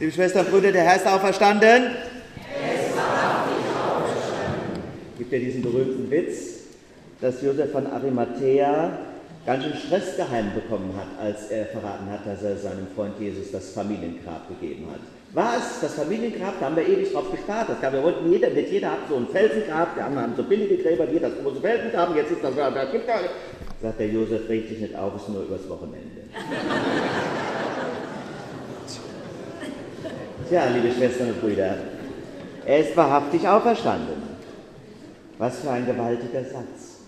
Liebe Schwestern und Brüder, der Herr ist auferstanden. Gibt ja diesen berühmten Witz, dass Josef von Arimathea ganz schön Stress geheim bekommen hat, als er verraten hat, dass er seinem Freund Jesus das Familiengrab gegeben hat. Was? Das Familiengrab? Da haben wir ewig drauf gespart. Das gab, wir wollten jeder, mit jeder hat so ein Felsengrab, wir haben so billige Gräber, wir das große Felsengrab, jetzt ist das, da gibt da, sagt der Josef, regt sich nicht auf, ist nur übers Wochenende. Tja, liebe Schwestern und Brüder, er ist wahrhaftig auferstanden. Was für ein gewaltiger Satz.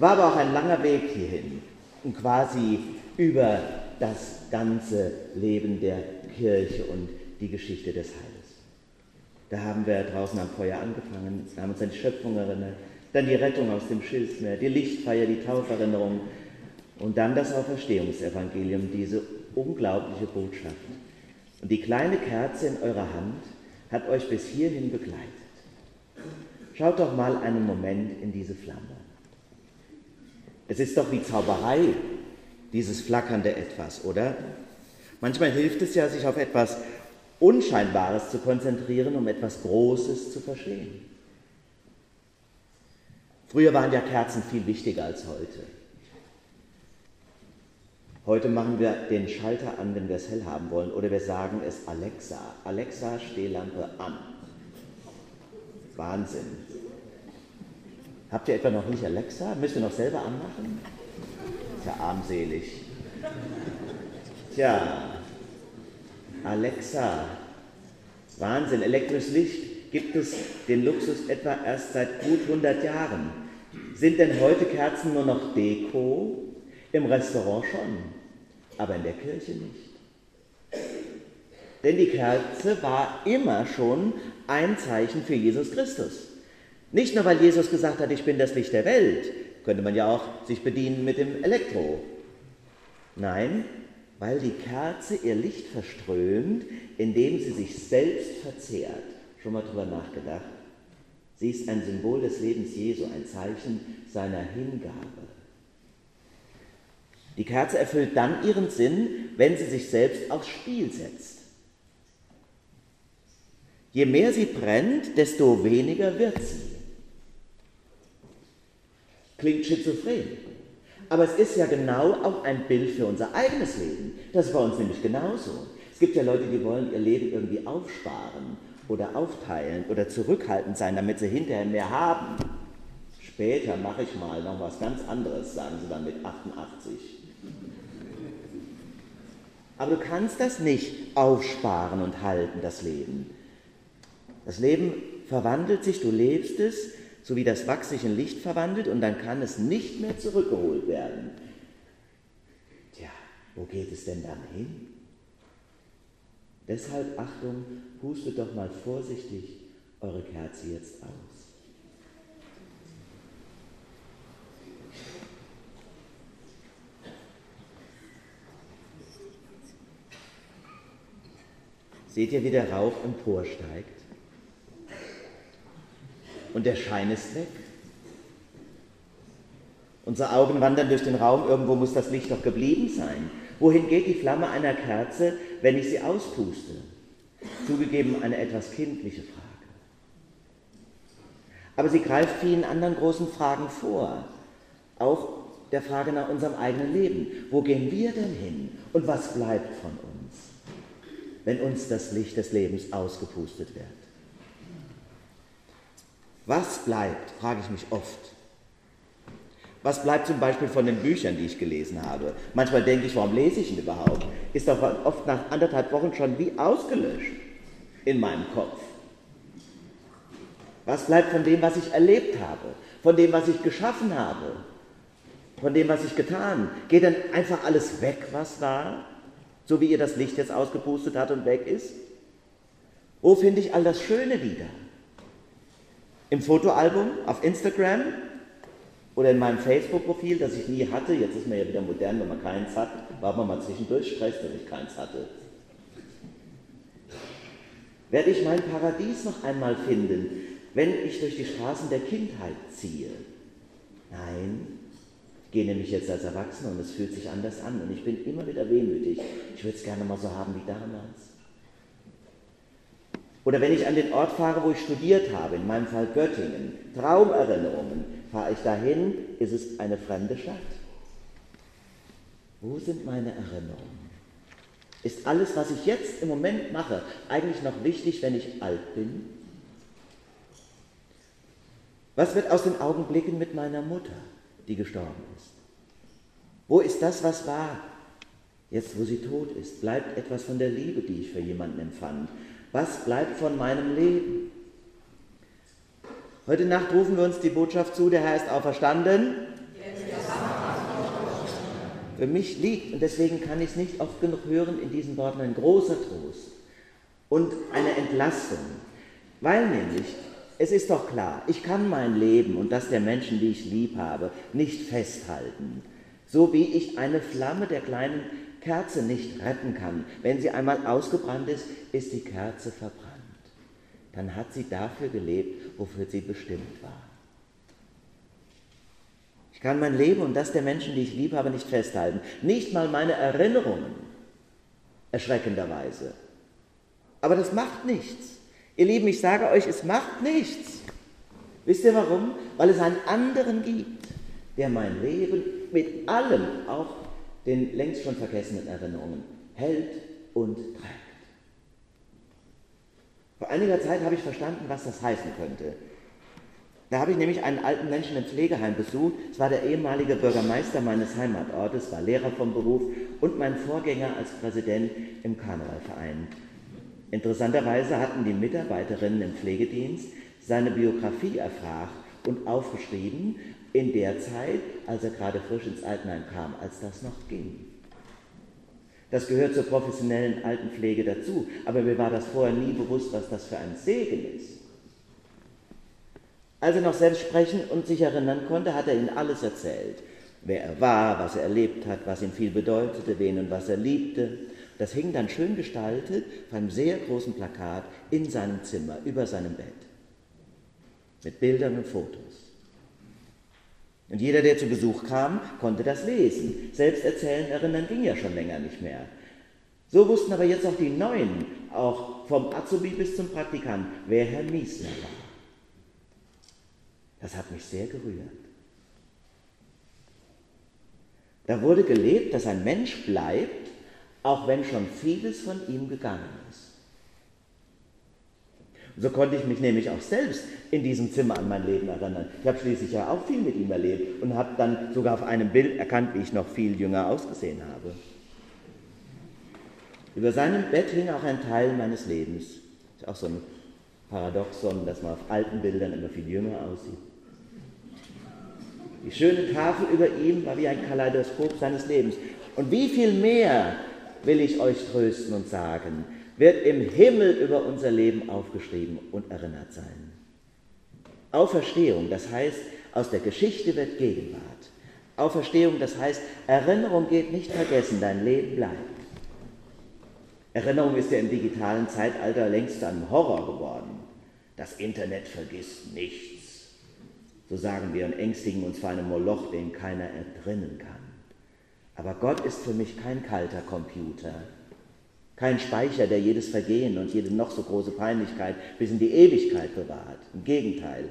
War aber auch ein langer Weg hierhin und quasi über das ganze Leben der Kirche und die Geschichte des Heiles. Da haben wir draußen am Feuer angefangen, haben uns an die Schöpfung erinnert, dann die Rettung aus dem Schilfmeer, die Lichtfeier, die Tauferinnerung und dann das Auferstehungsevangelium, diese unglaubliche Botschaft. Und die kleine Kerze in eurer Hand hat euch bis hierhin begleitet. Schaut doch mal einen Moment in diese Flamme. Es ist doch wie Zauberei, dieses flackernde Etwas, oder? Manchmal hilft es ja, sich auf etwas Unscheinbares zu konzentrieren, um etwas Großes zu verstehen. Früher waren ja Kerzen viel wichtiger als heute. Heute machen wir den Schalter an, wenn wir es hell haben wollen, oder wir sagen es Alexa. Alexa, Stehlampe an. Wahnsinn. Habt ihr etwa noch nicht Alexa? Müsst ihr noch selber anmachen? Ist ja armselig. Tja, Alexa. Wahnsinn, elektrisches Licht gibt es den Luxus etwa erst seit gut 100 Jahren. Sind denn heute Kerzen nur noch Deko? Im Restaurant schon, aber in der Kirche nicht. Denn die Kerze war immer schon ein Zeichen für Jesus Christus. Nicht nur, weil Jesus gesagt hat, ich bin das Licht der Welt, könnte man ja auch sich bedienen mit dem Elektro. Nein, weil die Kerze ihr Licht verströmt, indem sie sich selbst verzehrt. Schon mal drüber nachgedacht? Sie ist ein Symbol des Lebens Jesu, ein Zeichen seiner Hingabe. Die Kerze erfüllt dann ihren Sinn, wenn sie sich selbst aufs Spiel setzt. Je mehr sie brennt, desto weniger wird sie. Klingt schizophren. Aber es ist ja genau auch ein Bild für unser eigenes Leben. Das ist bei uns nämlich genauso. Es gibt ja Leute, die wollen ihr Leben irgendwie aufsparen oder aufteilen oder zurückhaltend sein, damit sie hinterher mehr haben. Später mache ich mal noch was ganz anderes, sagen sie dann mit 88. Aber du kannst das nicht aufsparen und halten, das Leben. Das Leben verwandelt sich, du lebst es, so wie das Wachs sich in Licht verwandelt und dann kann es nicht mehr zurückgeholt werden. Tja, wo geht es denn dann hin? Deshalb, Achtung, pustet doch mal vorsichtig eure Kerze jetzt aus. Seht ihr, wie der Rauch emporsteigt? und der Schein ist weg. Unsere Augen wandern durch den Raum, irgendwo muss das Licht doch geblieben sein. Wohin geht die Flamme einer Kerze, wenn ich sie auspuste? Zugegeben eine etwas kindliche Frage. Aber sie greift vielen anderen großen Fragen vor. Auch der Frage nach unserem eigenen Leben. Wo gehen wir denn hin? Und was bleibt von uns, wenn uns das Licht des Lebens ausgepustet wird? Was bleibt, frage ich mich oft. Was bleibt zum Beispiel von den Büchern, die ich gelesen habe? Manchmal denke ich, warum lese ich ihn überhaupt? Ist doch oft nach anderthalb Wochen schon wie ausgelöscht in meinem Kopf. Was bleibt von dem, was ich erlebt habe? Von dem, was ich geschaffen habe? Von dem, was ich getan? Geht dann einfach alles weg, was war? So wie ihr das Licht jetzt ausgepustet hat und weg ist? Wo finde ich all das Schöne wieder? im Fotoalbum, auf Instagram oder in meinem Facebook-Profil, das ich nie hatte. Jetzt ist man ja wieder modern, wenn man keins hat. War man mal zwischendurch Stress, wenn ich keins hatte. Werde ich mein Paradies noch einmal finden, wenn ich durch die Straßen der Kindheit ziehe? Nein, gehe nämlich jetzt als Erwachsener und es fühlt sich anders an und ich bin immer wieder wehmütig. Ich würde es gerne mal so haben wie damals. Oder wenn ich an den Ort fahre, wo ich studiert habe, in meinem Fall Göttingen, Traumerinnerungen, fahre ich dahin, ist es eine fremde Stadt. Wo sind meine Erinnerungen? Ist alles, was ich jetzt im Moment mache, eigentlich noch wichtig, wenn ich alt bin? Was wird aus den Augenblicken mit meiner Mutter, die gestorben ist? Wo ist das, was war? Jetzt, wo sie tot ist, bleibt etwas von der Liebe, die ich für jemanden empfand. Was bleibt von meinem Leben? Heute Nacht rufen wir uns die Botschaft zu, der Herr ist auferstanden. Für mich liegt, und deswegen kann ich es nicht oft genug hören, in diesen Worten ein großer Trost und eine Entlastung. Weil nämlich, es ist doch klar, ich kann mein Leben und das der Menschen, die ich lieb habe, nicht festhalten. So wie ich eine Flamme der kleinen Kerze nicht retten kann. Wenn sie einmal ausgebrannt ist, ist die Kerze verbrannt. Dann hat sie dafür gelebt, wofür sie bestimmt war. Ich kann mein Leben und das der Menschen, die ich lieb habe, nicht festhalten. Nicht mal meine Erinnerungen, erschreckenderweise. Aber das macht nichts. Ihr Lieben, ich sage euch, es macht nichts. Wisst ihr warum? Weil es einen anderen gibt, der mein Leben mit allem, auch den längst schon vergessenen Erinnerungen hält und trägt. Vor einiger Zeit habe ich verstanden, was das heißen könnte. Da habe ich nämlich einen alten Menschen im Pflegeheim besucht. Es war der ehemalige Bürgermeister meines Heimatortes, war Lehrer vom Beruf und mein Vorgänger als Präsident im Karnevalverein. Interessanterweise hatten die Mitarbeiterinnen im Pflegedienst seine Biografie erfragt und aufgeschrieben in der Zeit, als er gerade frisch ins Altenheim kam, als das noch ging. Das gehört zur professionellen Altenpflege dazu, aber mir war das vorher nie bewusst, was das für ein Segen ist. Als er noch selbst sprechen und sich erinnern konnte, hat er ihnen alles erzählt. Wer er war, was er erlebt hat, was ihm viel bedeutete, wen und was er liebte. Das hing dann schön gestaltet auf einem sehr großen Plakat in seinem Zimmer, über seinem Bett. Mit Bildern und Fotos. Und jeder, der zu Besuch kam, konnte das lesen. Selbst erzählen, erinnern ging ja schon länger nicht mehr. So wussten aber jetzt auch die Neuen, auch vom Azubi bis zum Praktikant, wer Herr Miesner war. Das hat mich sehr gerührt. Da wurde gelebt, dass ein Mensch bleibt, auch wenn schon vieles von ihm gegangen ist. So konnte ich mich nämlich auch selbst in diesem Zimmer an mein Leben erinnern. Ich habe schließlich ja auch viel mit ihm erlebt und habe dann sogar auf einem Bild erkannt, wie ich noch viel jünger ausgesehen habe. Über seinem Bett hing auch ein Teil meines Lebens. Ist auch so ein Paradoxon, dass man auf alten Bildern immer viel jünger aussieht. Die schöne Tafel über ihm war wie ein Kaleidoskop seines Lebens. Und wie viel mehr will ich euch trösten und sagen, wird im Himmel über unser Leben aufgeschrieben und erinnert sein. Auferstehung, das heißt, aus der Geschichte wird Gegenwart. Auferstehung, das heißt, Erinnerung geht nicht vergessen, dein Leben bleibt. Erinnerung ist ja im digitalen Zeitalter längst zu einem Horror geworden. Das Internet vergisst nichts. So sagen wir und ängstigen uns vor einem Moloch, den keiner entrinnen kann. Aber Gott ist für mich kein kalter Computer, kein Speicher, der jedes Vergehen und jede noch so große Peinlichkeit bis in die Ewigkeit bewahrt. Im Gegenteil.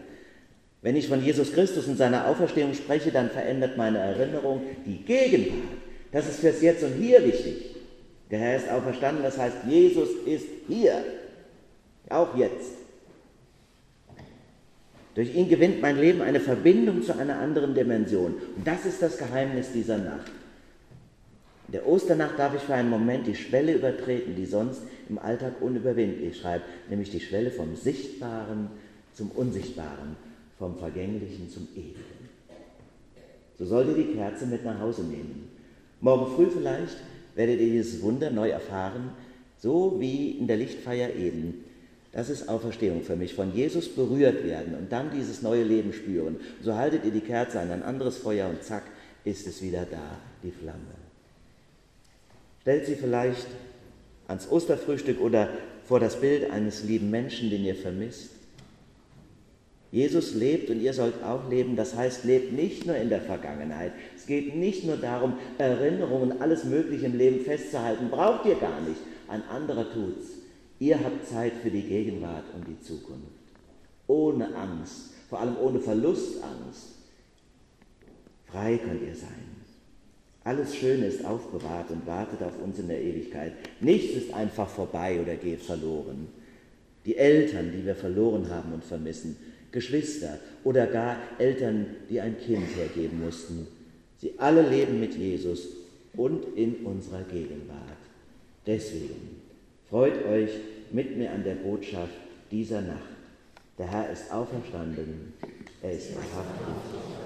Wenn ich von Jesus Christus und seiner Auferstehung spreche, dann verändert meine Erinnerung die Gegenwart. Das ist fürs Jetzt und Hier wichtig. Der Herr ist auferstanden, das heißt, Jesus ist hier. Auch jetzt. Durch ihn gewinnt mein Leben eine Verbindung zu einer anderen Dimension. Und das ist das Geheimnis dieser Nacht. In der Osternacht darf ich für einen Moment die Schwelle übertreten, die sonst im Alltag unüberwindlich schreibt, nämlich die Schwelle vom Sichtbaren zum Unsichtbaren, vom Vergänglichen zum Ewigen. So sollt ihr die Kerze mit nach Hause nehmen. Morgen früh vielleicht werdet ihr dieses Wunder neu erfahren, so wie in der Lichtfeier eben. Das ist Auferstehung für mich, von Jesus berührt werden und dann dieses neue Leben spüren. So haltet ihr die Kerze an ein anderes Feuer und zack, ist es wieder da, die Flamme. Stellt sie vielleicht ans Osterfrühstück oder vor das Bild eines lieben Menschen, den ihr vermisst. Jesus lebt und ihr sollt auch leben. Das heißt, lebt nicht nur in der Vergangenheit. Es geht nicht nur darum, Erinnerungen, alles Mögliche im Leben festzuhalten. Braucht ihr gar nicht. Ein anderer tut's. Ihr habt Zeit für die Gegenwart und die Zukunft. Ohne Angst, vor allem ohne Verlustangst. Frei könnt ihr sein. Alles Schöne ist aufbewahrt und wartet auf uns in der Ewigkeit. Nichts ist einfach vorbei oder geht verloren. Die Eltern, die wir verloren haben und vermissen, Geschwister oder gar Eltern, die ein Kind hergeben mussten, sie alle leben mit Jesus und in unserer Gegenwart. Deswegen freut euch mit mir an der Botschaft dieser Nacht. Der Herr ist auferstanden, er ist wahrhaftig